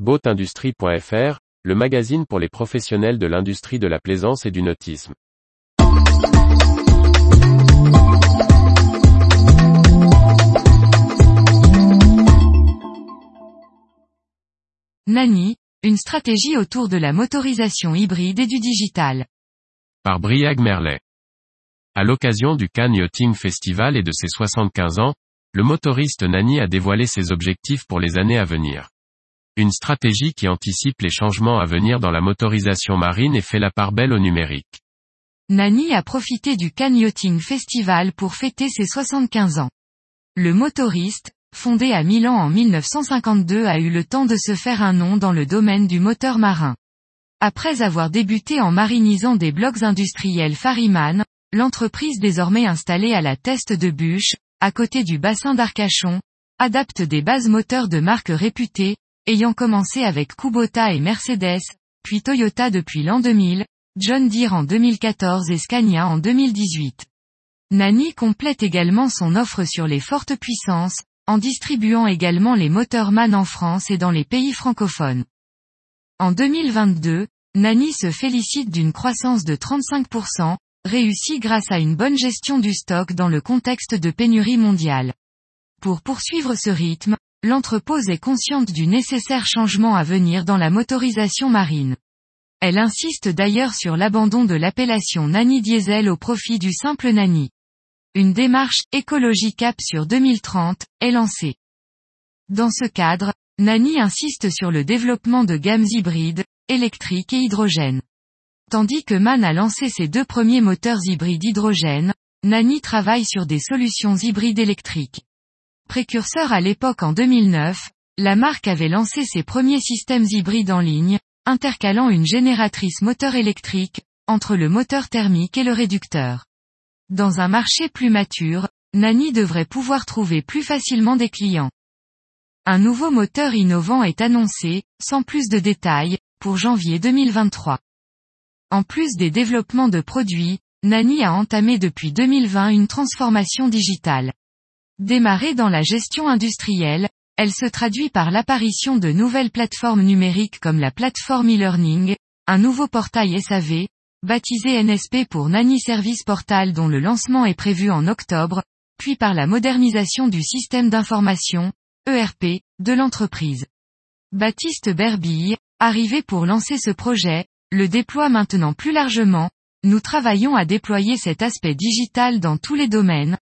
Boatindustrie.fr, le magazine pour les professionnels de l'industrie de la plaisance et du nautisme. Nani, une stratégie autour de la motorisation hybride et du digital. Par Briag Merlet. À l'occasion du Cannes Yachting Festival et de ses 75 ans, le motoriste Nani a dévoilé ses objectifs pour les années à venir. Une stratégie qui anticipe les changements à venir dans la motorisation marine et fait la part belle au numérique. Nani a profité du Cannes Yachting Festival pour fêter ses 75 ans. Le motoriste, fondé à Milan en 1952 a eu le temps de se faire un nom dans le domaine du moteur marin. Après avoir débuté en marinisant des blocs industriels Fariman, l'entreprise désormais installée à la Teste de Bûche, à côté du bassin d'Arcachon, adapte des bases moteurs de marques réputées, ayant commencé avec Kubota et Mercedes, puis Toyota depuis l'an 2000, John Deere en 2014 et Scania en 2018. Nani complète également son offre sur les fortes puissances, en distribuant également les moteurs MAN en France et dans les pays francophones. En 2022, Nani se félicite d'une croissance de 35%, réussie grâce à une bonne gestion du stock dans le contexte de pénurie mondiale. Pour poursuivre ce rythme, l'entrepose est consciente du nécessaire changement à venir dans la motorisation marine. Elle insiste d'ailleurs sur l'abandon de l'appellation Nani Diesel au profit du simple Nani. Une démarche écologie cap sur 2030 est lancée. Dans ce cadre, Nani insiste sur le développement de gammes hybrides, électriques et hydrogène. Tandis que MAN a lancé ses deux premiers moteurs hybrides hydrogène, Nani travaille sur des solutions hybrides électriques. Précurseur à l'époque en 2009, la marque avait lancé ses premiers systèmes hybrides en ligne, intercalant une génératrice moteur électrique, entre le moteur thermique et le réducteur. Dans un marché plus mature, Nani devrait pouvoir trouver plus facilement des clients. Un nouveau moteur innovant est annoncé, sans plus de détails, pour janvier 2023. En plus des développements de produits, Nani a entamé depuis 2020 une transformation digitale. Démarrée dans la gestion industrielle, elle se traduit par l'apparition de nouvelles plateformes numériques comme la plateforme e-learning, un nouveau portail SAV, baptisé NSP pour Nani Service Portal dont le lancement est prévu en octobre, puis par la modernisation du système d'information, ERP, de l'entreprise. Baptiste Berbille, arrivé pour lancer ce projet, le déploie maintenant plus largement, nous travaillons à déployer cet aspect digital dans tous les domaines,